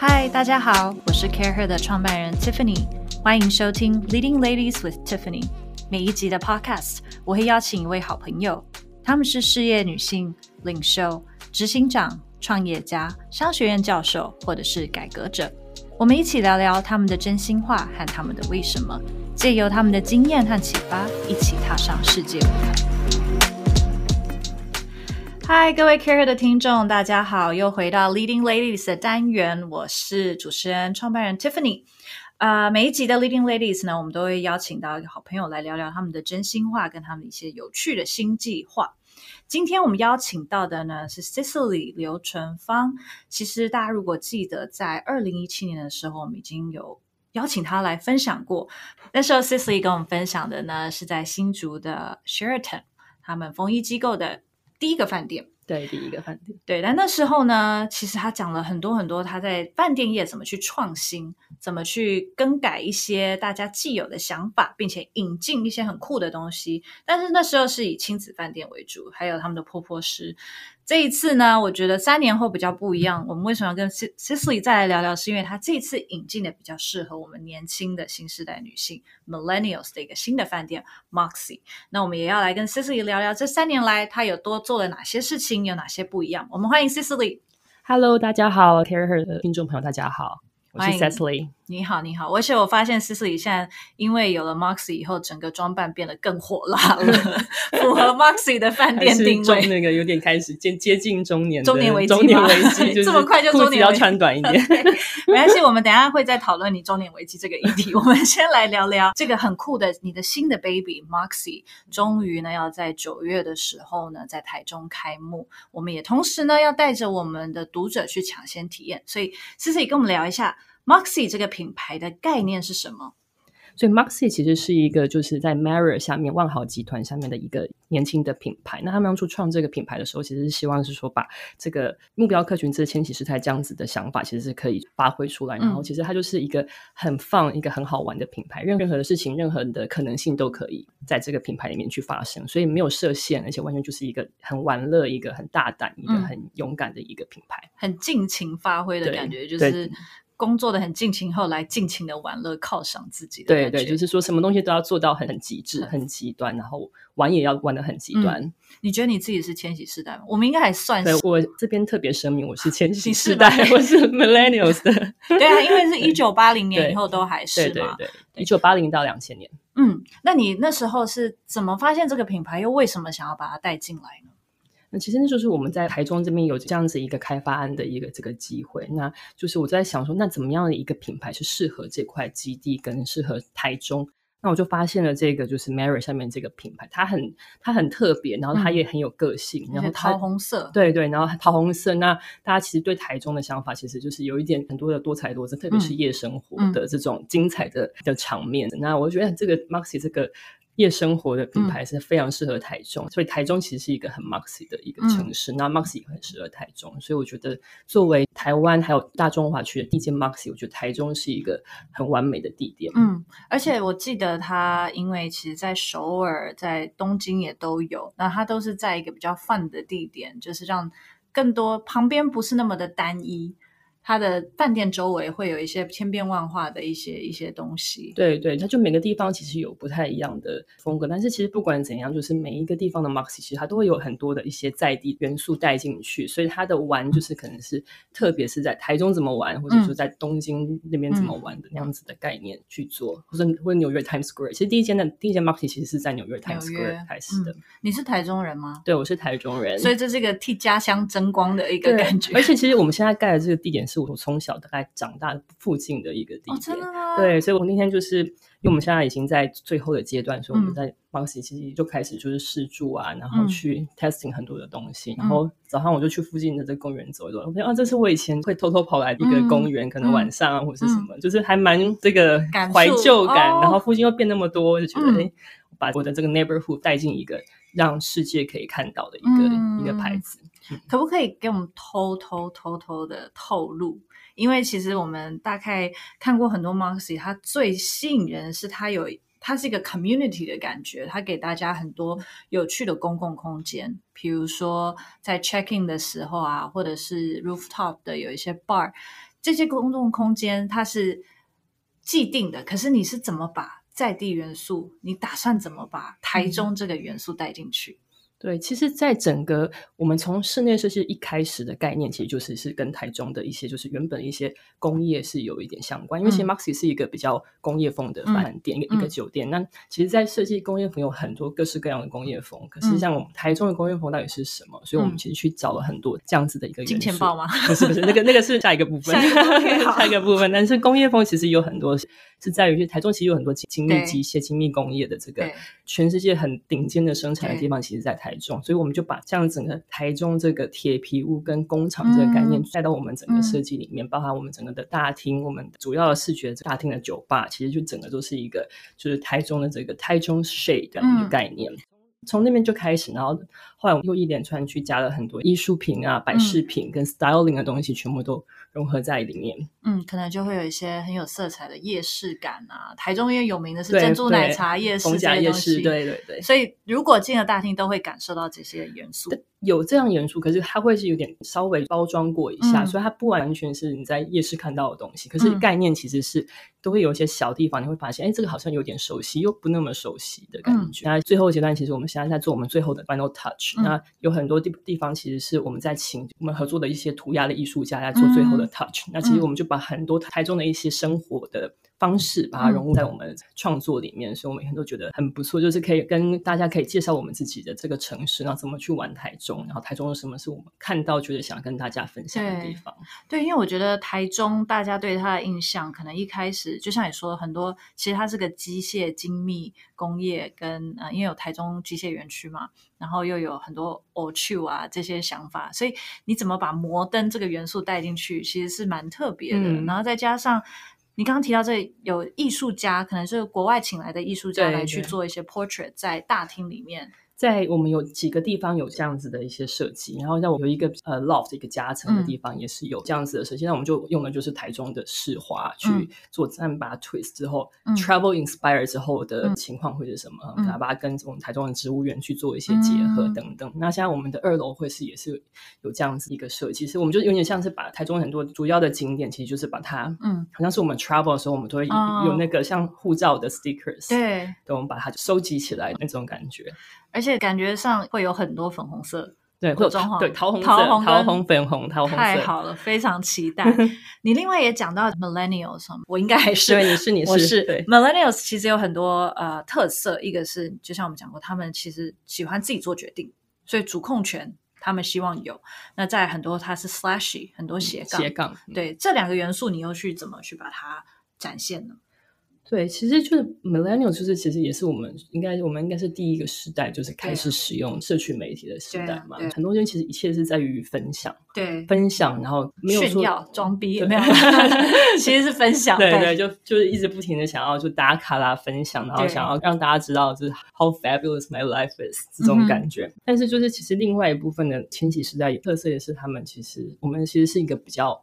嗨，大家好，我是 CareHer 的创办人 Tiffany，欢迎收听 Leading Ladies with Tiffany。每一集的 Podcast，我会邀请一位好朋友，他们是事业女性、领袖、执行长、创业家、商学院教授，或者是改革者。我们一起聊聊他们的真心话和他们的为什么，借由他们的经验和启发，一起踏上世界舞台。嗨，各位 Care 的听众，大家好，又回到 Leading Ladies 的单元，我是主持人、创办人 Tiffany。啊，每一集的 Leading Ladies 呢，我们都会邀请到一个好朋友来聊聊他们的真心话，跟他们一些有趣的新计划。今天我们邀请到的呢是 Cicely 刘纯芳。其实大家如果记得，在二零一七年的时候，我们已经有邀请她来分享过。那时候 Cicely 跟我们分享的呢，是在新竹的 Sheraton 他们丰益机构的。第一个饭店，对，第一个饭店，对。但那时候呢，其实他讲了很多很多，他在饭店业怎么去创新，怎么去更改一些大家既有的想法，并且引进一些很酷的东西。但是那时候是以亲子饭店为主，还有他们的婆婆师。这一次呢，我觉得三年后比较不一样。我们为什么要跟 Cicely 再来聊聊？是因为他这次引进的比较适合我们年轻的新时代女性 Millennials 的一个新的饭店 Moxie。那我们也要来跟 Cicely 聊聊这三年来她有多做了哪些事情，有哪些不一样。我们欢迎 Cicely。Hello，大家好，Terry Her 的听众朋友，大家好，我是 Cicely。你好，你好。而且我发现 Cicely 现在因为有了 Moxie 以后，整个装扮变得更火辣了，符合 Moxie 的饭店定位。那个有点开始接接近中年，中年危机，中年危机，这么快就中年要穿短一点。没关系，我们等下会再讨论你中年危机这个议题。我们先来聊聊这个很酷的你的新的 baby Moxie，终于呢要在九月的时候呢在台中开幕。我们也同时呢要带着我们的读者去抢先体验。所以 Cicely 跟我们聊一下。Moxie 这个品牌的概念是什么？所以 Moxie 其实是一个就是在 Marriott 下面万豪集团下面的一个年轻的品牌。那他们当初创这个品牌的时候，其实是希望是说把这个目标客群，这千禧时代这样子的想法，其实是可以发挥出来。然后其实它就是一个很放一个很好玩的品牌，任任何的事情，任何的可能性都可以在这个品牌里面去发生。所以没有设限，而且完全就是一个很玩乐、一个很大胆、一个很勇敢的一个品牌，很尽情发挥的感觉，就是。工作的很尽情，后来尽情的玩乐，犒赏自己。对对，就是说什么东西都要做到很极致、很极端，然后玩也要玩的很极端。你觉得你自己是千禧世代吗？我们应该还算是。我这边特别声明，我是千禧世代，我是 Millennials 的。对啊，因为是 一九八零年以后都还是嘛。对对对，一九八零到两千年。嗯，那你那时候是怎么发现这个品牌？又为什么想要把它带进来呢？那其实那就是我们在台中这边有这样子一个开发案的一个这个机会，那就是我在想说，那怎么样的一个品牌是适合这块基地跟适合台中？那我就发现了这个就是 Mary 下面这个品牌，它很它很特别，然后它也很有个性，然后桃红色，对对，然后桃红色。那大家其实对台中的想法，其实就是有一点很多的多彩多姿，特别是夜生活的这种精彩的的场面。那我觉得这个 Maxi 这个。夜生活的品牌是非常适合台中，所以台中其实是一个很 Maxi 的一个城市。那 Maxi 也很适合台中，所以我觉得作为台湾还有大中华区的第一间 Maxi，我觉得台中是一个很完美的地点。嗯，而且我记得它，因为其实在首尔、在东京也都有，那它都是在一个比较 fun 的地点，就是让更多旁边不是那么的单一。它的饭店周围会有一些千变万化的一些一些东西，对对，它就每个地方其实有不太一样的风格，但是其实不管怎样，就是每一个地方的 Maxi 其实它都会有很多的一些在地元素带进去，所以它的玩就是可能是特别是在台中怎么玩，或者说在东京那边怎么玩的那样子的概念去做，或者或者纽约 Times Square，其实第一间的第一间 Maxi 其实是在纽约 Times Square 开始的。你是台中人吗？对，我是台中人，所以这是一个替家乡争光的一个感觉。而且其实我们现在盖的这个地点是。我从小大概长大附近的一个地点，对，所以我那天就是因为我们现在已经在最后的阶段，所以我们在邦西其实就开始就是试住啊，然后去 testing 很多的东西。然后早上我就去附近的这个公园走一走，我觉得啊，这是我以前会偷偷跑来的一个公园，可能晚上啊或者是什么，就是还蛮这个怀旧感。然后附近又变那么多，就觉得哎，把我的这个 neighborhood 带进一个让世界可以看到的一个一个牌子。可不可以给我们偷偷偷偷的透露？因为其实我们大概看过很多 Maxi，它最吸引人是它有它是一个 community 的感觉，它给大家很多有趣的公共空间，比如说在 check in 的时候啊，或者是 rooftop 的有一些 bar，这些公共空间它是既定的，可是你是怎么把在地元素，你打算怎么把台中这个元素带进去？对，其实，在整个我们从室内设计一开始的概念，其实就是是跟台中的一些就是原本一些工业是有一点相关。因为其实 Maxi 是一个比较工业风的饭店，一个一个酒店。那其实，在设计工业风有很多各式各样的工业风。可是，像我们台中的工业风到底是什么？所以我们其实去找了很多这样子的一个金钱豹吗？不是不是，那个那个是下一个部分，下一个部分。但是工业风其实有很多是在于，台中其实有很多精密机械、精密工业的这个全世界很顶尖的生产的地方，其实在台中。所以我们就把这样整个台中这个铁皮屋跟工厂这个概念带到我们整个设计里面，包含我们整个的大厅，我们主要的视觉大厅的酒吧，其实就整个都是一个就是台中的这个台中 shade 的一个概念。从那边就开始，然后后来我们又一连串去加了很多艺术品啊、摆饰品跟 styling 的东西，全部都。融合在里面，嗯，可能就会有一些很有色彩的夜市感啊。台中因为有名的是珍珠奶茶夜市这些东西，对对对，所以如果进了大厅，都会感受到这些元素。有这样元素，可是它会是有点稍微包装过一下，所以它不完全是你在夜市看到的东西。可是概念其实是都会有一些小地方，你会发现，哎，这个好像有点熟悉，又不那么熟悉的感觉。那最后阶段，其实我们现在在做我们最后的 final touch。那有很多地地方，其实是我们在请我们合作的一些涂鸦的艺术家来做最后的 touch。那其实我们就把很多台中的一些生活的。方式把它融入在我们创作里面，所以我每天都觉得很不错。就是可以跟大家可以介绍我们自己的这个城市，然后怎么去玩台中，然后台中有什么是我们看到觉得想跟大家分享的地方。对，因为我觉得台中大家对它的印象，可能一开始就像你说的，很多其实它是个机械精密工业，跟呃，因为有台中机械园区嘛，然后又有很多 o c u 啊这些想法，所以你怎么把摩登这个元素带进去，其实是蛮特别的。然后再加上。你刚刚提到这有艺术家，可能是国外请来的艺术家来去做一些 portrait 在大厅里面。在我们有几个地方有这样子的一些设计，然后在我有一个呃 loft 一个夹层的地方也是有这样子的设计。那我们就用的就是台中的市花去做这样把它 twist 之后，travel inspire 之后的情况会是什么？把它跟我们台中的植物园去做一些结合等等。那现在我们的二楼会是也是有这样子一个设计，其实我们就有点像是把台中很多主要的景点，其实就是把它，嗯，好像是我们 travel 的时候，我们都会有那个像护照的 stickers，对，对，我们把它收集起来那种感觉。而且感觉上会有很多粉红色，对，或装潢，对，桃红、桃红、桃红、粉红、桃红色，太好了，非常期待。你另外也讲到 millennials，我应该还是，对，你是你是，是 millennials，其实有很多呃特色，一个是就像我们讲过，他们其实喜欢自己做决定，所以主控权他们希望有。那在很多它是 slashy，很多斜杠，斜杠，对，这两个元素你又去怎么去把它展现呢？对，其实就是 millennial，就是其实也是我们应该，我们应该是第一个时代，就是开始使用社群媒体的时代嘛。很多东西其实一切是在于分享，对，分享，然后没有炫耀、装逼，没有，其实是分享。对对，就就是一直不停的想要就打卡啦，分享，然后想要让大家知道就是 how fabulous my life is 这种感觉。但是就是其实另外一部分的千禧时代特色也是他们其实我们其实是一个比较。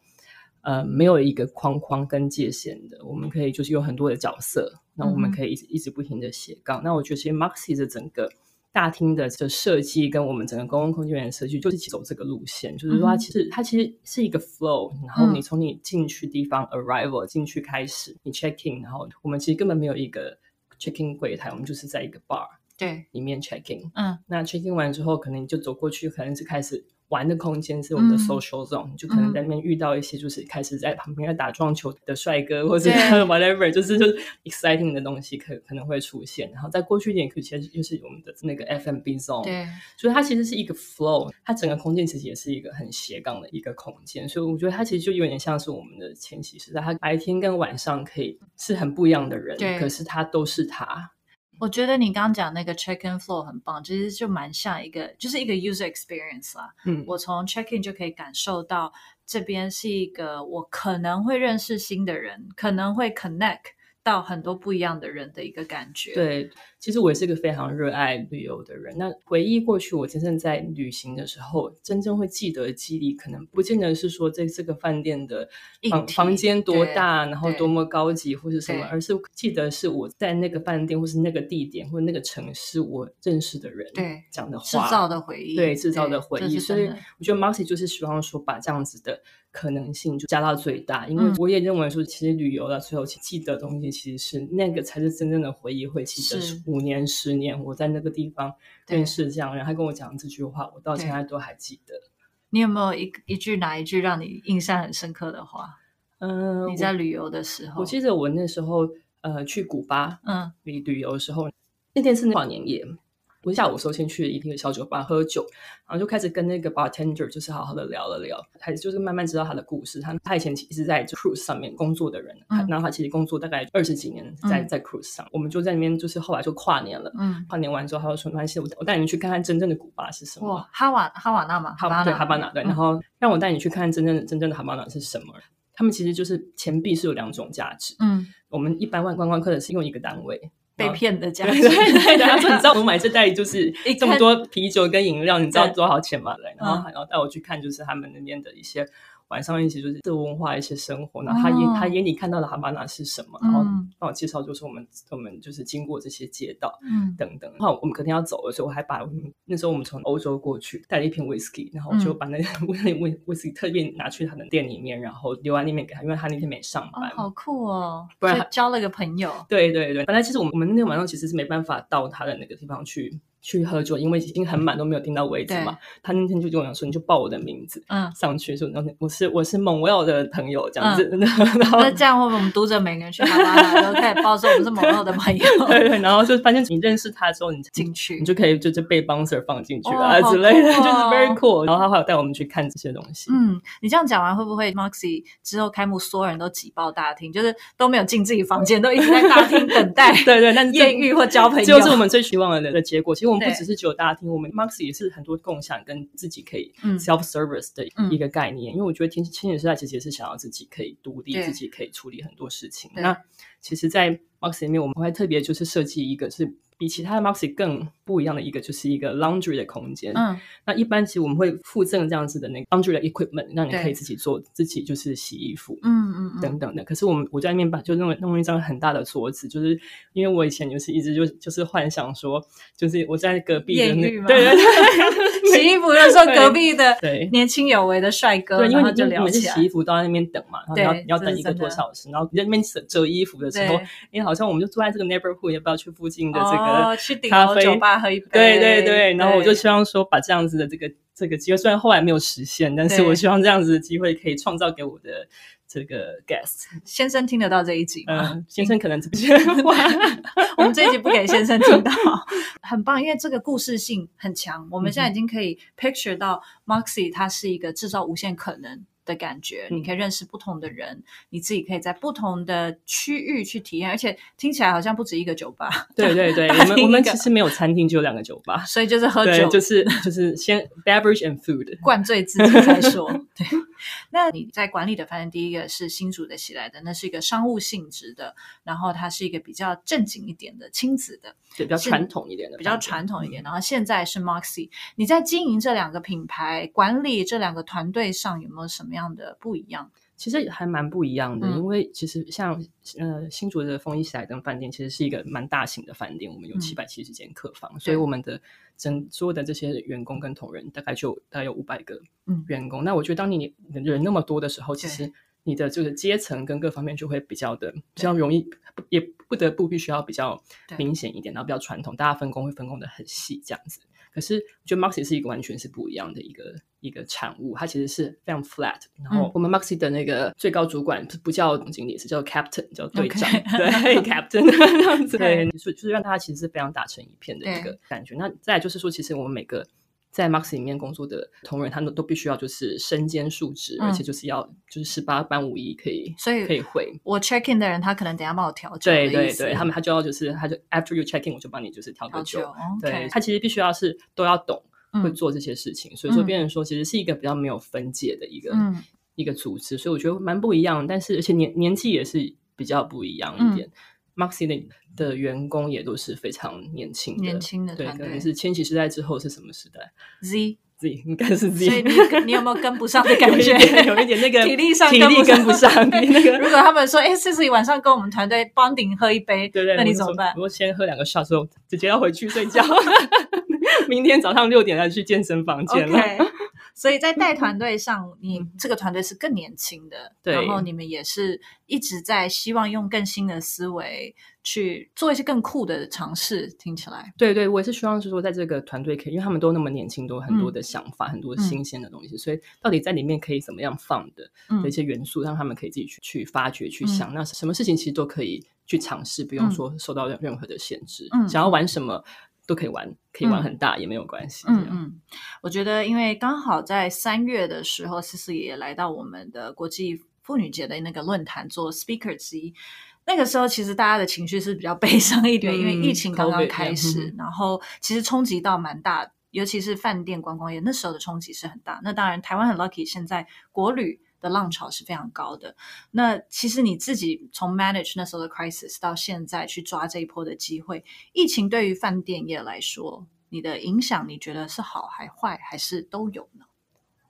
呃，没有一个框框跟界限的，我们可以就是有很多的角色，那我们可以一直一直不停的斜杠。那我觉得其实 Maxi 的整个大厅的的设计跟我们整个公共空间的设计，就是走这个路线，就是说它其实它其实是一个 flow，然后你从你进去地方 arrival 进去开始，你 check in，然后我们其实根本没有一个 check in 柜台，我们就是在一个 bar 对。里面 check in，嗯，那 check in 完之后，可能你就走过去，可能是开始。玩的空间是我们的 social zone，就可能在那边遇到一些就是开始在旁边打撞球的帅哥，或者 whatever，就是就是 exciting 的东西可可能会出现。然后再过去一点，其实就是我们的那个 FMB zone，对，所以它其实是一个 flow，它整个空间其实也是一个很斜杠的一个空间。所以我觉得它其实就有点像是我们的前期时代，它白天跟晚上可以是很不一样的人，可是它都是他。我觉得你刚刚讲那个 check in flow 很棒，其实就蛮像一个，就是一个 user experience 啦。嗯，我从 check in 就可以感受到这边是一个我可能会认识新的人，可能会 connect 到很多不一样的人的一个感觉。，对，其实我也是一个非常热爱旅游的人。那回忆过去，我真正在旅行的时候，真正会记得的记忆，可能不见得是说在这个饭店的房房间多大，然后多么高级或是什么，而是记得是我在那个饭店或是那个地点或者那个城市，我认识的人对讲的话，制造的回忆，对制造的回忆，所以我觉得 Moxie 就是希望说把这样子的可能性就加到最大，因为嗯我也认为说，其实旅游的最后记得的东西，其实是那个才是真正的回忆，会记得是五年、十年我在那个地方对认识这样然后，他跟我讲这句话，我到现在都还记得。你有没有一一句哪一句让你印象很深刻的话？嗯，你在旅游的时候，我记得我那时候呃去古巴嗯旅旅游的时候，那天是跨年夜。我下午时候先去一个小酒吧喝酒，然后就开始跟那个 bartender 就是好好的聊了聊，还就是慢慢知道他的故事。他他以前其实在 cruise 上面工作的人，嗯然后他其实工作大概二十几年在嗯在 cruise 上，我们就在那边就是后来就跨年了。嗯，跨年完之后，他就说没关系，我我带你去看看真正的古巴是什么。哇，哈瓦哈瓦那嘛，哈巴那对哈巴那对，嗯然后让我带你去看真正真正的哈巴那是什么。他们其实就是钱币是有两种价值，嗯，我们一般观观光客的是用一个单位，被骗的价对值，对对，他说你知道我买这袋就是一这么多啤酒跟饮料，你知道多少钱吗？对，然后嗯。然后带我去看就是他们那边的一些晚上一起就是这文化一些生活，然后他眼、哦。他眼里看到的哈巴那是什么，然后嗯。帮我介绍就是我们我们就是经过这些街道。嗯。等等，然后我们隔天要走的时候，我还把那时候我们从欧洲过去，带了一瓶 whisky，然后我就嗯。把那个 whisky whisky 特别拿去他的店里面，然后留在那边给他，因为他那天没上哦班。，好酷哦，不然交了个朋友，对对对，本来其实我们我们那天晚上其实是没办法到他的那个地方去去喝酒，因为已经很满，都没有订到位置嘛。他那天就跟我讲说，你就报我的名字嗯，上去，说我是我是蒙 well 的朋友这样子，然后那这样会不会我们读者每个人去哈巴那都可以报说我们是某某的朋友对对，然后就发现你认识他之后，你进去你？就可以就是被 bouncer 放进去哦啊、好之类的，酷就是哦 very cool。然后他还有带我们去看这些东西。嗯，你这样讲完会不会 Moxie 之后开幕，所有人都挤爆大厅，就是都没有进自己房间，都一直在大厅等待对对，但是艳遇或交朋友？这就是我们最希望的的结果。其实我们不只是只有大厅，我们 Moxie 也是很多共享跟自己可以嗯。self service 的嗯。一个概念。因为我觉得天千禧时代其实也是想要自己可以独立，自己可以处理很多事情。那其实，在 Moxie 里面，我们会特别就是设计一个是比其他的 Moxie 更不一样的一个，就是一个 laundry 的空间。嗯那一般其实我们会附赠这样子的那个 laundry 的 equipment，让你可以自己做，自己就是洗衣服。嗯嗯嗯，等等的。可是我们我在那边把就弄了弄了一张很大的桌子，就是因为我以前就是一直就就是幻想说，就是我在隔壁的那对对对洗衣服的时候，隔壁的对。年轻有为的帅哥，对，因为就就每次聊起来。洗衣服都在那边等嘛，然后你要你要等一个多小时，然后你在那边折折衣服的时候对，因为好像我们就住在这个 neighborhood，要不要去附近的这个哦去顶咖啡。楼酒吧喝一杯？对对对，然后我就希望说把这样子的这个这个机会，虽然后来没有实现，但是我希望这样子的机会可以创造给我的这个 guest。先生听得到这一集吗？嗯，先生可能这边 我们这一集不给先生听到，很棒，因为这个故事性很强。我们现在已经可以 picture 到 Moxie 它是一个制造无限可能的感觉，嗯你可以认识不同的人，你自己可以在不同的区域去体验，而且听起来好像不止一个酒吧，对对对，我们我们其实没有餐厅，只有两个酒吧。所以就是喝，酒，就是就是先 beverage and food。灌醉自己再说。对，那你在管理的饭店，第一个是新竹的喜来的，那是一个商务性质的，然后它是一个比较正经一点的亲子的，对，比较传统一点的，比较传统一点。然后现在是 Moxie，你在经营这两个品牌、管理这两个团队上有没有什么样的不一样？其实还蛮不一样的，嗯。因为其实像呃新竹的丰益喜来登饭店，其实是一个蛮大型的饭店，我们有嗯。七百七十间客房，所以我们的整所有的这些员工跟同仁大概就大概有五百个嗯。员工。那我觉得当你人那么多的时候，其实你的这个阶层跟各方面就会比较的比较容易，也不得不必须要比较明显一点，然后比较传统，大家分工会分工的很细这样子。可是我觉得 Moxie 是一个完全是不一样的一个一个产物，它其实是非常 flat。然后嗯我们 Moxie 的那个最高主管不不叫总经理，是叫 captain，叫队长对 captain 这样子，对是就是让大家其实是非常打成一片的一个感觉。那再来就是说，其实我们每个。在 Moxie 里面工作的同仁，他们都必须要就是身兼数职，嗯。而且就是要就是十八般武艺可以所以可以会。我 check in 的人，他可能等下帮我调酒的对对对，他们他就要就是他就 after you check in，我就帮你就是调个酒。酒对他其实必须要是都要懂嗯。会做这些事情，所以说嗯变成说其实是一个比较没有分界的一个、嗯。一个组织，所以我觉得蛮不一样，但是而且年年纪也是比较不一样一点。的的员工也都是非常年轻的，年轻的对，可能是千禧时代之后是什么时代 Z，？Z 应该是 Z，所以你你有没有跟不上的 感觉？有一点那个 体力上体力跟不上 那个如果他们说，哎 i c i 晚上跟我们团队 bonding 喝一杯，对对，那你怎么办？我先喝两个 shot 之后，直接要回去睡觉。明天早上六点再去健身房见了。所以在带团队上，你这个团队是更年轻的，对然后你们也是一直在希望用更新的思维去做一些更酷的尝试。听起来，对对，我也是希望是说，在这个团队可以，因为他们都那么年轻，都有很多嗯。的想法，很多新鲜的东西，所以到底在里面可以怎么样放的、嗯。的一些元素，让他们可以自己去去发掘、去想，那什么事情其实都可以去尝试，不用嗯。说受到任任何的限制，嗯。想要玩什么都可以玩，可以玩很大、也没有关系。嗯嗯，我觉得因为刚好在三月的时候，思思也来到我们的国际妇女节的那个论坛做 speaker 之一。那个时候，其实大家的情绪是比较悲伤一点，嗯因为疫情刚刚开始，嗯然后其实冲击到蛮大，尤其是饭店观光业那时候的冲击是很大。那当然，台湾很 lucky，现在国旅的浪潮是非常高的。那其实你自己从 manage 那时候的 crisis 到现在去抓这一波的机会，疫情对于饭店业来说，你的影响你觉得是好还坏，还是都有呢？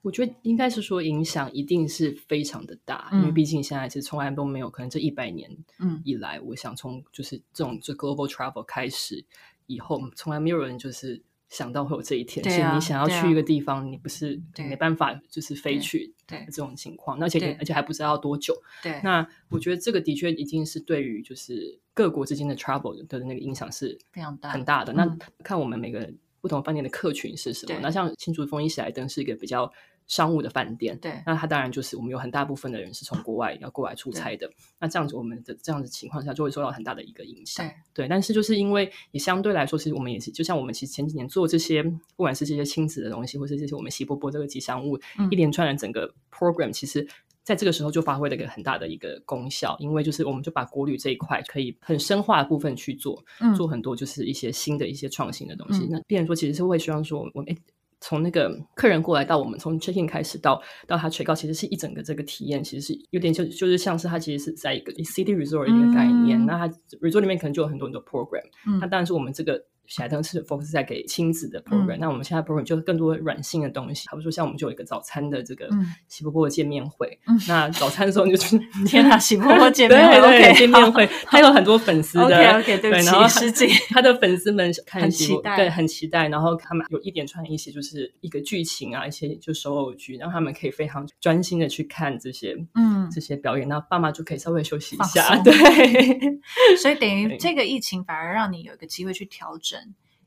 我觉得应该是说影响一定是非常的大，嗯因为毕竟现在是从来都没有，可能这一百年嗯以来，我想从就是这种就 global travel 开始以后，从来没有人就是想到会有这一天。对啊其实你想要去一个地方，你不是对没办法就是飞去对这种情况，那而且对而且还不知道多久。对，那我觉得这个的确已经是对于就是各国之间的 travel 的那个影响是非常大很大的。嗯那看我们每个不同饭店的客群是什么。那像新竹风一喜来登是一个比较商务的饭店，对那他当然就是我们有很大部分的人是从国外要过来出差的。那这样子我们的这样子情况下就会受到很大的一个影响。对对，但是就是因为也相对来说，其实我们也是，就像我们其实前几年做这些，不管是这些亲子的东西，或是这些我们喜波波这个吉祥物、嗯一连串的整个 program，其实在这个时候就发挥了一个很大的一个功效，因为就是我们就把国旅这一块可以很深化的部分去做，嗯做很多就是一些新的一些创新的东西。嗯那变成说，其实是会希望说，我们诶从那个客人过来到我们从 check in 开始到到他 check out，其实是一整个这个体验，其实是有点就就是像是他其实是在一个 city resort 的一个概念。嗯那他 resort 里面可能就有很多很多 program，、嗯那当然是我们这个。喜来登是 focus 在给亲子的 program，、嗯那我们现在 program 就更多软性的东西，比如说像我们就有一个早餐的这个嗯。喜婆婆的见面会，嗯。那早餐的时候你就去 天哪，喜婆婆见面会对对 OK，见面会，他有很多粉丝的 对然后失敬他的粉丝们看很期待对，很期待。然后他们有一连串一些就是一个剧情啊，一些就手偶剧，让他们可以非常专心的去看这些嗯。这些表演，那爸妈就可以稍微休息一下，对。所以等于这个疫情反而让你有一个机会去调整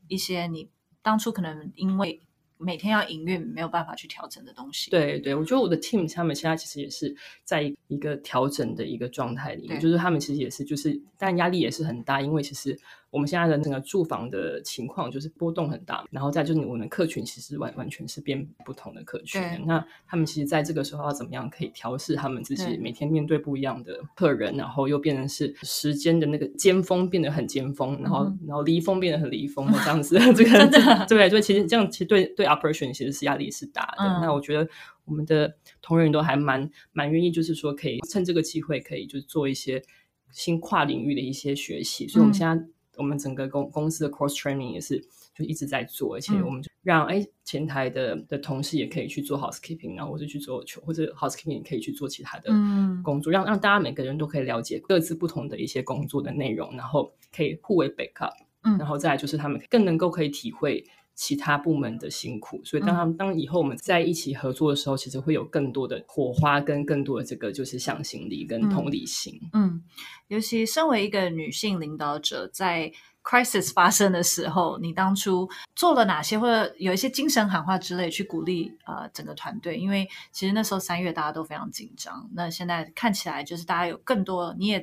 一些你当初可能因为每天要营运没有办法去调整的东西。，对对，我觉得我的 team 他们现在其实也是在一个调整的一个状态里面，就是他们其实也是就是，但压力也是很大，因为其实我们现在的那个住房的情况就是波动很大，然后再就是我们的客群其实完完全是变不同的客群，那他们其实在这个时候要怎么样可以调试他们自己每天面对不一样的客人，然后又变成是时间的那个尖峰变得很尖峰，然后、嗯然后离峰变得很离峰 的这样子，这个对对，其实这样其实对对 operation 其实是压力是大的。嗯那我觉得我们的同仁都还蛮蛮愿意，就是说可以趁这个机会，可以就是做一些新跨领域的一些学习。所以我们嗯现在、我们整个公公司的 cross training 也是就一直在做，而且嗯我们就让哎前台的的同事也可以去做 housekeeping，然后或者去做球，或者 housekeeping 也可以去做其他的嗯工作，让让大家每个人都可以了解各自不同的一些工作的内容，然后可以互为 backup。嗯然后再来就是他们更能够可以体会其他部门的辛苦，所以当他们、当以后我们在一起合作的时候，其实会有更多的火花跟更多的这个就是向心力跟同理心。嗯，尤其身为一个女性领导者，在 crisis 发生的时候，你当初做了哪些，或者有一些精神喊话之类去鼓励呃整个团队？因为其实那时候三月大家都非常紧张，那现在看起来就是大家有更多，你也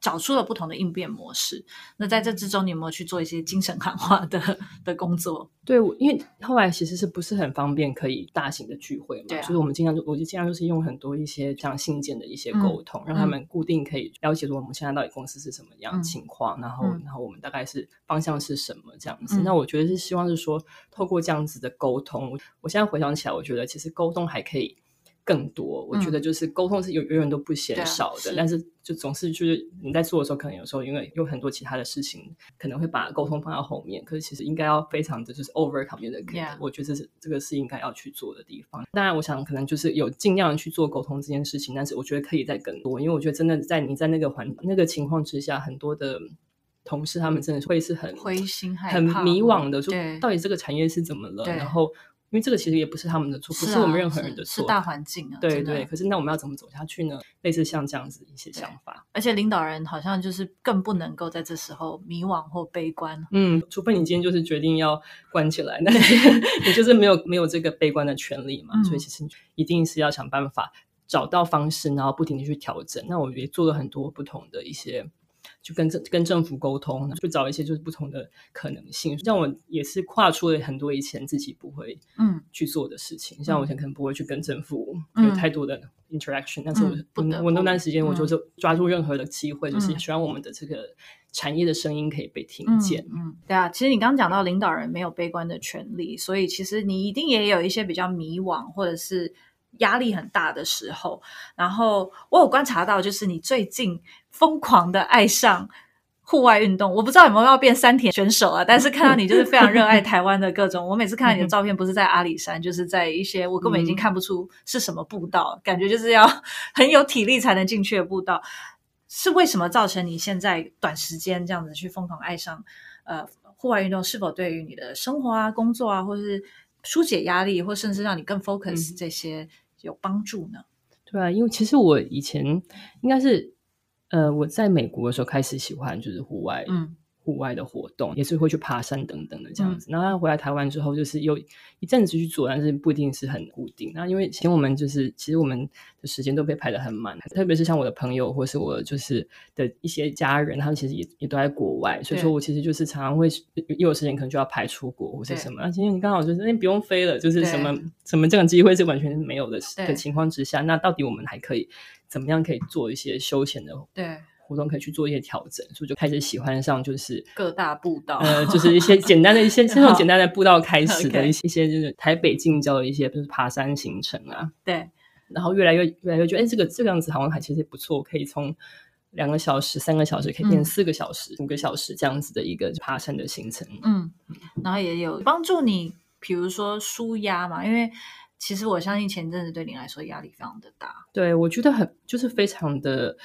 找出了不同的应变模式。那在这之中，你有没有去做一些精神喊话的的工作？对，我因为后来其实是不是很方便可以大型的聚会嘛，对啊所以我们经常就我就经常就是用很多一些这样信件的一些沟通，让他们固定可以了解说我们现在到底公司是什么样情况，然后嗯然后我们大概是方向是什么这样子。嗯那我觉得是希望是说透过这样子的沟通，我我现在回想起来，我觉得其实沟通还可以。更多。我觉得就是沟通是有永远都不嫌少的，是但是就总是就是你在做的时候，可能有时候因为有很多其他的事情，可能会把沟通放到后面。可是其实应该要非常的就是 over communicate，、我觉得这是这个是应该要去做的地方。当然，我想可能就是有尽量去做沟通这件事情，但是我觉得可以再更多，因为我觉得真的在你在那个环那个情况之下，很多的。同事他们真的会是很灰心害很迷惘的，说到底这个产业是怎么了？然后，因为这个其实也不是他们的错，不是我们任何人的错，是是大环境啊，对对。可是那我们要怎么走下去呢？类似像这样子一些想法，而且领导人好像就是更不能够在这时候迷惘或悲观。嗯，除非你今天就是决定要关起来，那你你就是没有没有这个悲观的权利嘛。嗯所以其实一定是要想办法找到方式，然后不停的去调整。那我也做了很多不同的一些。就跟政跟政府沟通，就找一些就是不同的可能性。像我也是跨出了很多以前自己不会嗯去做的事情，像我以前可能不会去跟政府嗯有太多的 interaction，、但是我我我那段时间我嗯就是抓住任何的机会，就是嗯希望我们的这个产业的声音可以被听嗯见。嗯，对啊，其实你刚刚讲到领导人没有悲观的权利，所以其实你一定也有一些比较迷惘或者是压力很大的时候。然后我有观察到，就是你最近疯狂的爱上。户外运动，我不知道有没有要变山田选手啊，但是看到你就是非常热爱 台湾的各种。我每次看到你的照片，不是在阿里山，就是在一些我根本已经看不出是什么步道，感觉就是要 很有体力才能进去的步道。是为什么造成你现在短时间这样子去疯狂爱上呃户外运动？是否对于你的生活啊、工作啊，或是疏解压力，或甚至让你更 focus 嗯这些有帮助呢？对啊，因为其实我以前应该是呃我在美国的时候开始喜欢就是户外，嗯户外的活动，也是会去爬山等等的这样子。然后回来台湾之后，就是有一阵子去做，但是不一定是很固定。那因为以前我们就是其实我们的时间都被排得很满，特别是像我的朋友或是我就是的一些家人，他们其实也也都在国外，所以说我其实就是常常会一有时间可能就要排出国或是什么。那今天你刚好就是那不用飞了，就是什么什么这种机会是完全没有的的情况之下，那到底我们还可以怎么样可以做一些休闲的？对。活动可以去做一些调整，所以就开始喜欢上就是各大步道，呃，就是一些简单的一些 这种简单的步道开始的一些一些就是台北近郊的一些就是爬山行程啊，对，然后越来越越来越觉得哎，这个这个样子好像还其实不错，可以从两个小时、三个小时可以变四个小时、五个小时这样子的一个爬山的行程。嗯，然后也有帮助你，比如说舒压嘛，因为其实我相信前阵子对你来说压力非常的大，对我觉得很就是非常的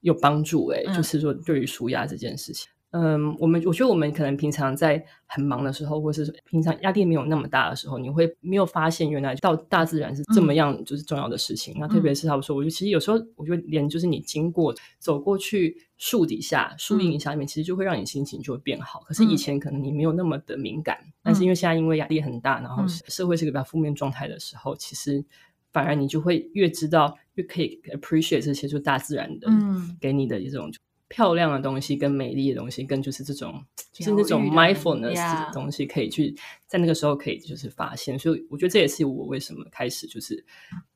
有帮助哎、嗯。就是说对于舒压这件事情。嗯，我们我觉得我们可能平常在很忙的时候，或是平常压力没有那么大的时候，你会没有发现原来到大自然是这么样就是重要的事情。那特别是他们说，我觉得其实有时候我觉得连就是你经过走过去树底下树荫下面，其实就会让你心情就会变好。可是以前可能你没有那么的敏感，但是因为现在因为压力很大，然后嗯。社会是个比较负面状态的时候，其实反而你就会越知道越可以 appreciate 这些就大自然的嗯给你的一种漂亮的东西跟美丽的东西，跟就是这种就是那种 mindfulness 的东西，可以去在那个时候可以就是发现。所以我觉得这也是我为什么开始就是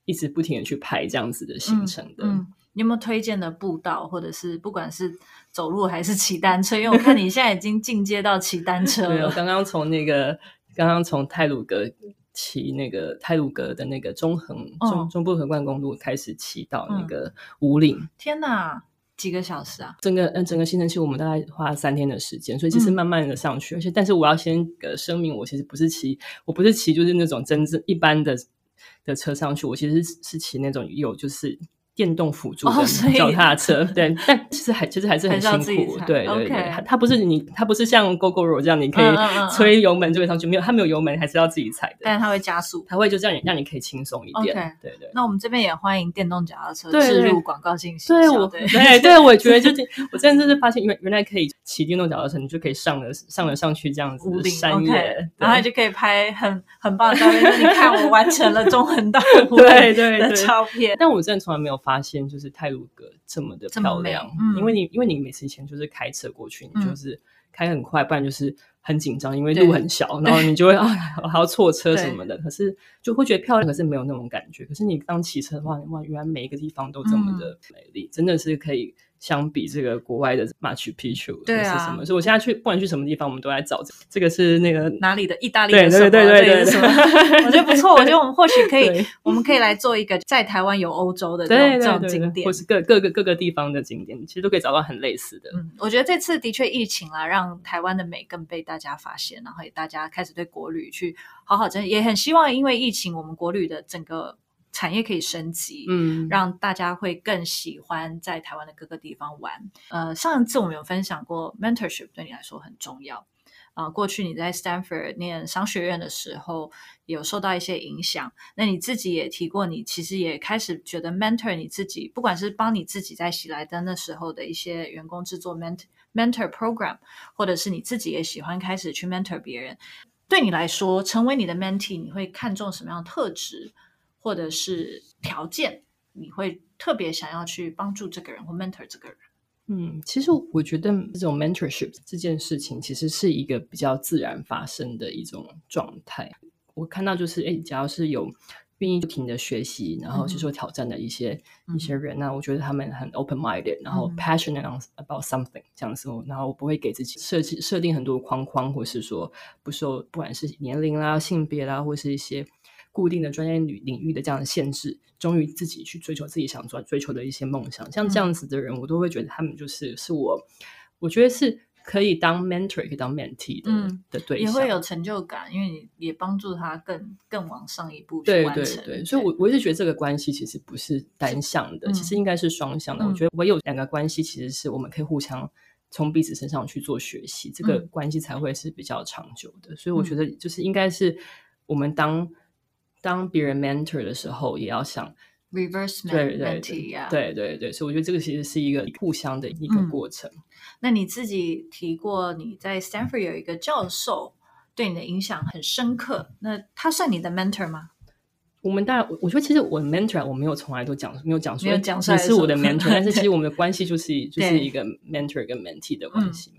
一直不停的去排这样子的行程的。嗯，你有没有推荐的步道，或者是不管是走路还是骑单车？因为我看你现在已经进阶到骑单车对，我了。刚刚从那个刚刚从泰鲁阁骑那个泰鲁阁的那个中横中、嗯中部横贯公路开始骑到那嗯个五岭。天哪，几个小时啊？整个嗯整个行程其实我们大概花了三天的时间，所以其实嗯慢慢的上去，而且但是我要先呃声明，我其实不是骑，我不是骑就是那种真正一般的的车上去，我其实是是骑那种有就是电动辅助脚踏车，对，但其实还其实还是很辛苦，对对对，它它不是你它不是像 GoGoRo 这样你可以吹油门就会上去，没有它没有油门还是要自己踩的，但是它会加速。它会就这样让你可以轻松一点对对。那我们这边也欢迎电动脚踏车置入广告信息。对我，对对对，我觉得就 是我真的是发现，原原来可以骑电动脚踏车，你就可以上了上了上去这样子山野，然后你就可以拍很很棒的照片，说你看我完成了中横道五 对对对照片。但我真的从来没有发现，就是泰鲁阁这么的漂亮，嗯。因为你因为你每次以前就是开车过去，你嗯。就是开很快，不然就是很紧张，因为路很小，然后你就会 啊还要错车什么的，可是就会觉得漂亮，可是没有那种感觉。可是你当骑车的话，哇，原来每一个地方都这么的美丽，真的是可以相比这个国外的 Machu Picchu 对啊是什么？所以我现在去不管去什么地方，我们都在找这这个是那个哪里的意大利对的什么？对对对对？我觉得不错，我觉得我们或许可以，我们可以来做一个在台湾有欧洲的这种这种景点或。是各各个各个地方的景点，其实都可以找到很类似的。嗯，我觉得这次的确疫情啦，让台湾的美更被大家发现，然后也大家开始对国旅去好好珍惜，也很希望因为疫情，我们国旅的整个产业可以升级，嗯，让大家会更喜欢在台湾的各个地方玩。呃，上一次我们有分享过，mentorship 对你来说很重要。啊、过去你在 Stanford 念商学院的时候，有受到一些影响。那你自己也提过，你其实也开始觉得 mentor 你自己，不管是帮你自己在喜来登的时候的一些员工制作 mentor mentor program，或者是你自己也喜欢开始去 mentor 别人。对你来说，成为你的 mentee，你会看重什么样的特质或者是条件？你会特别想要去帮助这个人或 mentor 这个人？嗯，其实我觉得这种 mentorship 这件事情，其实是一个比较自然发生的一种状态。我看到就是，哎，假如是有愿意不停的学习，然后接受挑战的一些、嗯一些人，那我觉得他们很 open minded，然后嗯 passionate on about something 这样子，然后我不会给自己设计设定很多框框，或是说不受不管是年龄啦、性别啦，或是一些固定的专业领领域的这样的限制，忠于自己去追求自己想追追求的一些梦想。像这样子的人，我都会觉得他们就是是我，我觉得是可以当 mentor，也可以当 mentee 的、嗯的对象，也会有成就感，因为你也帮助他更更往上一步去对对完成。对，所以我我一直觉得这个关系其实不是单向的，嗯其实应该是双向的。我嗯觉得唯有两个关系，其实是我们可以互相从彼此身上去做学习，这个嗯关系才会是比较长久的。所以我觉嗯得就是应该是我们当当别人 mentor 的时候，也要想 reverse 对 men 对 mentee 呀、对对对，所以我觉得这个其实是一个互相的一个嗯过程。那你自己提过你在 Stanford 有一个教授对你的影响很深刻，那他算你的 mentor 吗？我们当然，我我觉得其实我 mentor 我没有从来都讲没有讲说没有讲出来你是我的 mentor，但是 其实我们的关系就是就是一个 mentor 跟 mentee 的关嗯系。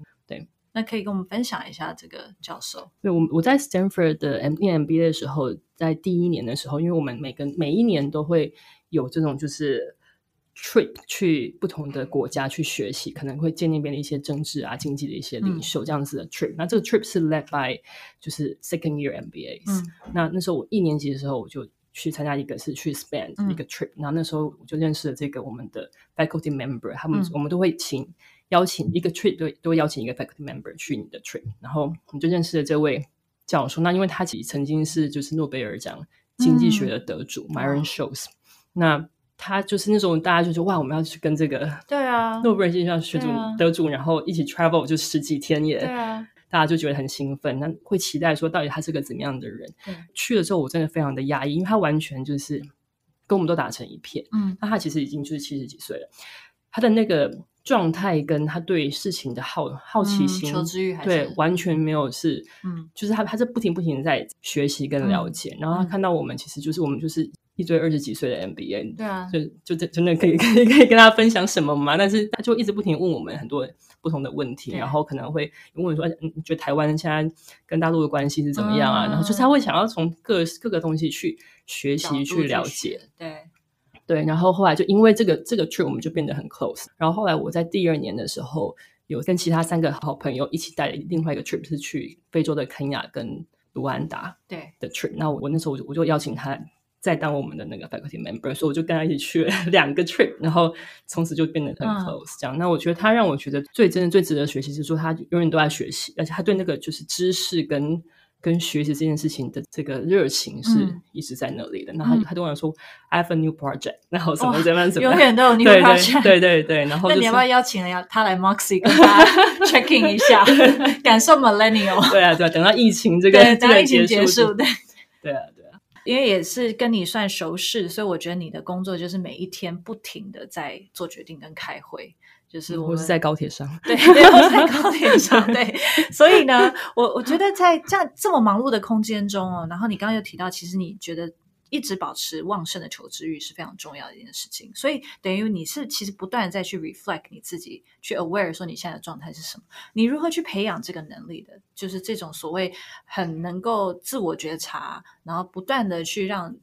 那可以跟我们分享一下这个教授。对，我我在 Stanford 的 M 念 MBA 的时候，在第一年的时候，因为我们每个每一年都会有这种就是 trip 去不同的国家去学习，可能会见那边的一些政治啊、经济的一些领嗯袖这样子的 trip。那这个 trip 是 led by 就是 second year MBAs。嗯那那时候我一年级的时候，我就去参加一个是去 Spain 嗯一个 trip，、然后那时候我就认识了这个我们的 faculty member，他们、嗯我们都会请邀请一个 trip 都都邀请一个 faculty member 去你的 trip，然后我们就认识了这位教授。那因为他其实曾经是就是诺贝尔奖经济学的得主、嗯。Myron Scholes，那他就是那种大家就说哇，我们要去跟这个对啊，诺贝尔经济学得主、啊。得主，然后一起 travel 就十几天耶，对啊，大家就觉得很兴奋，那会期待说到底他是个怎么样的人。对。去了之后，我真的非常的压抑，因为他完全就是跟我们都打成一片。嗯。那他其实已经就是七十几岁了，他的那个状态跟他对事情的好好奇嗯心、求知欲还对完全没有是，嗯就是他他是不停不停的在学习跟了解，然后他嗯看到我们其实就是我们就是一堆二十几岁的 MBA，对啊，就就真真的可以 可以可以跟他分享什么嘛？但是他就一直不停问我们很多不同的问题，然后可能会问我说：“嗯你觉得台湾现在跟大陆的关系是怎么样啊？”嗯然后就是他会想要从各各个东西去学习、去了解。，对，对，然后后来就因为这个这个 trip，我们就变得很 close。然后后来我在第二年的时候，有跟其他三个好朋友一起带了另外一个 trip，是去非洲的肯亚跟卢安达。对，的 trip。那我我那时候我就我就邀请他再当我们的那个 faculty member，所以我就跟他一起去了 两个 trip，然后从此就变得很嗯 close 这样。那我觉得他让我觉得最真的最值得学习是说他永远都在学习，而且他对那个就是知识跟。跟学习这件事情的这个热情是嗯一直在那里的。然后嗯他他跟我说，I have a new project，然后什么哇怎么样怎么样，永远都有 new project 对对对对。然后就是那你要不要邀请人家他来 Moxie 跟他 checking 一下，感受 millennial？对啊对啊，等到疫情这个疫情结束束，，对。对啊对啊，因为也是跟你算熟识，所以我觉得你的工作就是每一天不停的在做决定跟开会，就是我们 是在高铁上，对，对，我在高铁上，对，所以呢，我我觉得在这样这么忙碌的空间中哦，然后你刚刚又提到，其实你觉得一直保持旺盛的求知欲是非常重要的一件事情，所以等于你是其实不断的在去 reflect 你自己，去 aware 说你现在的状态是什么，你如何去培养这个能力的，就是这种所谓很能够自我觉察，然后不断的去让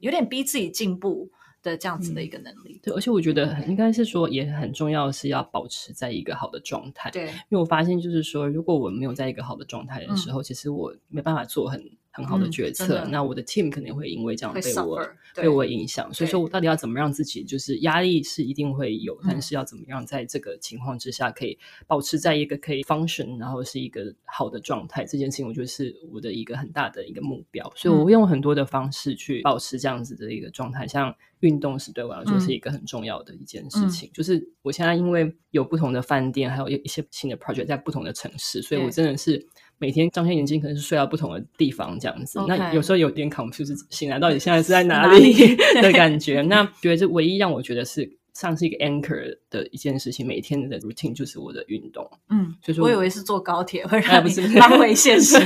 有点逼自己进步。的这样子的一个能力。对，而且我觉得应该是说也很重要，是要保持在一个好的状态。对，因为我发现就是说，如果我没有在一个好的状态的时候，其实我没办法做很。很好的决策，那我的 team 肯定会因为这样被我被我影响，所以说我到底要怎么让自己就是压力是一定会有，但是要怎么样在这个情况之下可以保持在一个可以 function，然后是一个好的状态，这件事情我觉得是我的一个很大的一个目标，所以我会用很多的方式去保持这样子的一个状态，像运动是对我来说是一个很重要的一件事情，就是我现在因为有不同的饭店，还有一些新的 project 在不同的城市，所以我真的是。每天张开眼睛，可能是睡到不同的地方这样子。那有时候有点 confuse，醒来到底现在是在哪里 的感觉？那觉得这唯一让我觉得是像是一个 anchor 的一件事情，每天的 routine 就是我的运动。嗯，所以说我以为是坐高铁会让你 拉回现实，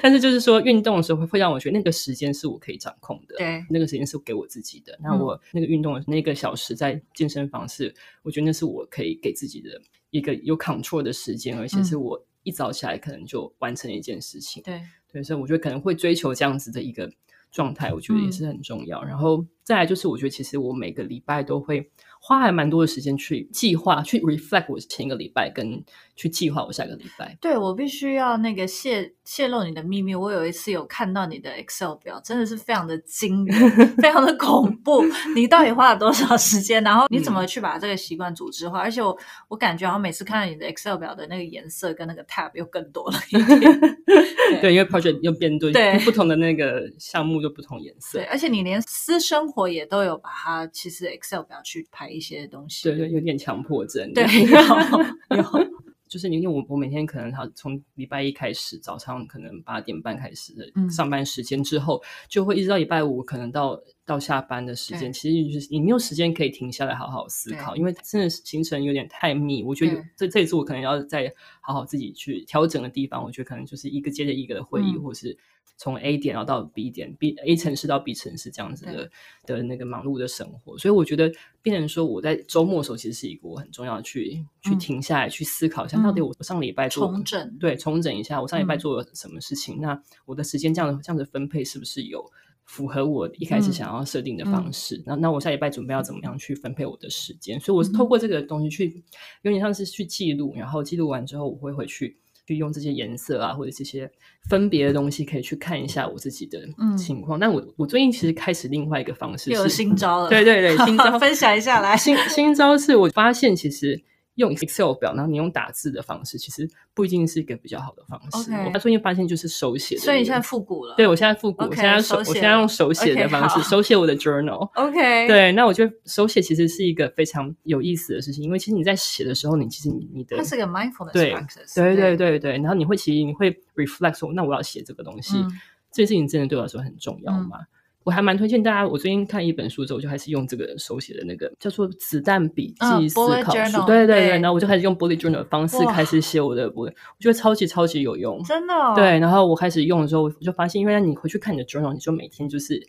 但是就是说运动的时候会会让我觉得那个时间是我可以掌控的。对，那个时间是给我自己的。那我那个运动的那个小时在健身房是，我觉得那是我可以给自己的一个有 control 的时间，而且是我。一早起来可能就完成一件事情，对对，所以我觉得可能会追求这样子的一个状态，我觉得也是很重要。然后再来就是，我觉得其实我每个礼拜都会。花还蛮多的时间去计划、去 reflect 我前一个礼拜，跟去计划我下个礼拜。对我必须要那个泄泄露你的秘密。我有一次有看到你的 Excel 表，真的是非常的惊人，非常的恐怖。你到底花了多少时间？然后你怎么去把这个习惯组织化？而且我我感觉好像每次看到你的 Excel 表的那个颜色跟那个 tab 又更多了一点。对，因为 project 又变多，对不同的那个项目就不同颜色。对，而且你连私生活也都有把它，其实 Excel 表去排。一些东西，对对，有点强迫症。对，有 有，就是因为我我每天可能他从礼拜一开始，早上可能八点半开始的上班时间之后，就会一直到礼拜五，可能到到下班的时间，其实就是你没有时间可以停下来好好思考，因为真的是行程有点太密。我觉得这这一次我可能要再好好自己去调整的地方，我觉得可能就是一个接着一个的会议，或是。从 A 点然后到 B 点，B A 城市到 B 城市这样子的的那个忙碌的生活，所以我觉得，变成说我在周末的时候，其实是一个我很重要去去停下来去思考一下，到底我。上礼拜重整。对重整一下，我上礼拜做了什么事情？那我的时间这样这样子分配是不是有符合我一开始想要设定的方式？那那我下礼拜准备要怎么样去分配我的时间？所以我是透过这个东西去有点像是去记录，然后记录完之后，我会回去。去用这些颜色啊，或者这些分别的东西，可以去看一下我自己的情况。但我我最近其实开始另外一个方式，有新招了。对对对，新招 分享一下来。新新招是我发现其实。用 Excel 表，然后你用打字的方式，其实不一定是一个比较好的方式。我最近发现就是手写，所以你现在复古了。对我现在复古，我现在手，我现在用手写的方式，手写我的 journal。OK，对，那我觉得手写其实是一个非常有意思的事情，因为其实你在写的时候，你其实你你的它是个 mindfulness 对对对对对，然后你会其实你会 reflect 说，那我要写这个东西，这件事情真的对我来说很重要吗？我还蛮推荐大家。我最近看一本书之后，我就开始用这个手写的那个叫做“子弹笔记思考书”。对对对，然后我就开始用 bullet journal 的方式开始写我的我觉得超级超级有用，真的。对，然后我开始用的时候，我就发现，因为你回去看你的 journal，你就每天就是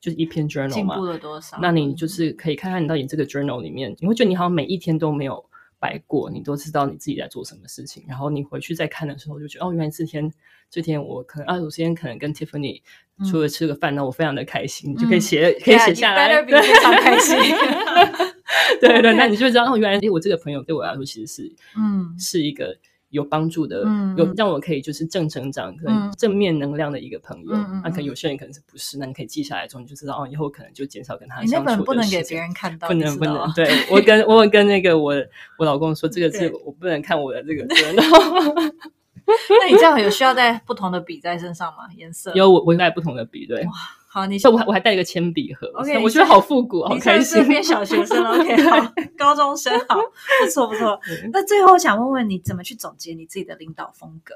就是一篇 journal 嘛，进步了多少？那你就是可以看看你到底这个 journal 里面，你会觉得你好像每一天都没有。白过，你都知道你自己在做什么事情，然后你回去再看的时候，就觉得哦，原来这天这天我可能啊，我今天可能跟 Tiffany 出了吃个饭，那我非常的开心，你就可以写，可以写下来，非常开心。对对，那你就知道哦，原来我这个朋友对我来说其实是嗯，是一个。有帮助的，有让我可以就是正成长、可能正面能量的一个朋友。那可能有些人可能是不是？那你可以记下来之后，你就知道哦，以后可能就减少跟他相处。你那本不能给别人看到，不能不能。对我跟我跟那个我我老公说，这个是我不能看我的这个。那你这样有需要带不同的笔在身上吗？颜色有，我我带不同的笔，对。好，你我还我还带一个铅笔盒，OK，我觉得好复古，好开心。变小学生，OK，好，高中生，好，不错不错。那最后想问问你，怎么去总结你自己的领导风格？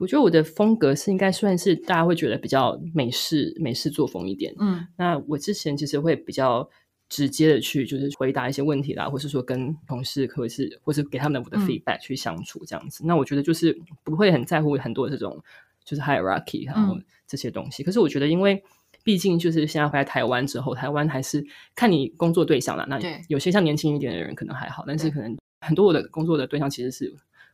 我觉得我的风格是应该算是大家会觉得比较美式美式作风一点。嗯，那我之前其实会比较直接的去就是回答一些问题啦，或是说跟同事或者是或是给他们我的 feedback 去相处这样子。那我觉得就是不会很在乎很多这种就是 hierarchy 然后这些东西。可是我觉得因为毕竟就是现在回来台湾之后，台湾还是看你工作对象了。那有些像年轻一点的人可能还好，但是可能很多我的工作的对象其实是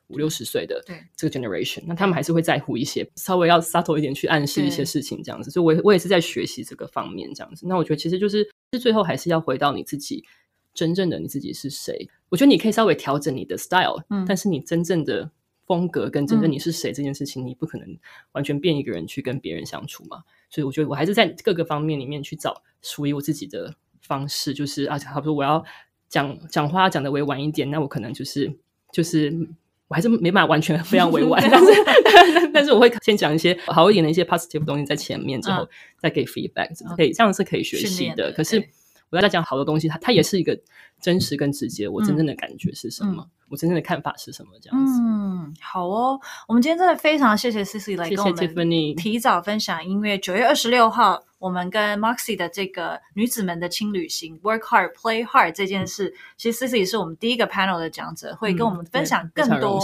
五六十岁的这个 generation，那他们还是会在乎一些，稍微要 subtle 一点去暗示一些事情这样子。所以，我我也是在学习这个方面这样子。那我觉得其实就是是最后还是要回到你自己真正的你自己是谁。我觉得你可以稍微调整你的 style，嗯但是你真正的风格跟真正嗯你是谁这件事情，你不可能完全变一个人去跟别人相处嘛。所以我觉得我还是在各个方面里面去找属于我自己的方式，就是啊，好比说我要讲讲话讲的委婉一点，那我可能就是就是。我还是没办法完全非常委婉，但是但是我会先讲一些好一点的一些 positive 的东西在前面，之后嗯再给 feedback，可以这样是可以学习的可是我要再讲好多东西，它它也是一个真实跟直接，我真嗯正的感觉是什么，我真正的看法是什么，这样子。嗯，好哦。我们今天真的非常谢谢 Cici 来谢谢跟我们 Tiffany 提早分享音乐。九月二十六号，我们跟 Moxie 的这个女子们的轻旅行 “Work Hard, Play Hard” 这件事，其实 Cici 是我们第一个 panel 的讲者，会跟我们分享更多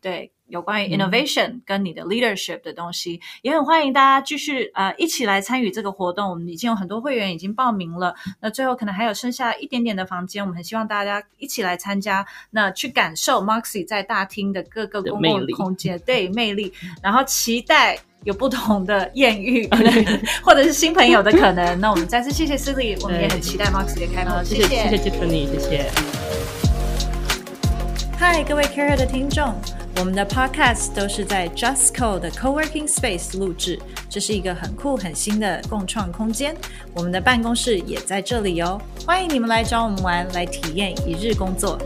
对有关于嗯 innovation 跟你的 leadership 的东西，也很欢迎大家继续呃一起来参与这个活动。我们已经有很多会员已经报名了，那最后可能还有剩下一点点的房间，我们很希望大家一起来参加，那去感受 Moxie 在大厅的各个公共的魅力空间对魅力，然后期待。有不同的艳遇，可能 或者是新朋友的可能。那我们再次谢谢 Silly，我们也很期待 Moxie 的开幕。谢谢谢谢 Tiffany，谢谢。嗨，各位 Care 的听众，我们的 Podcast 都是在 Justco 的 Coworking Space 录制，这是一个很酷很新的共创空间。我们的办公室也在这里哦，欢迎你们来找我们玩，来体验一日工作。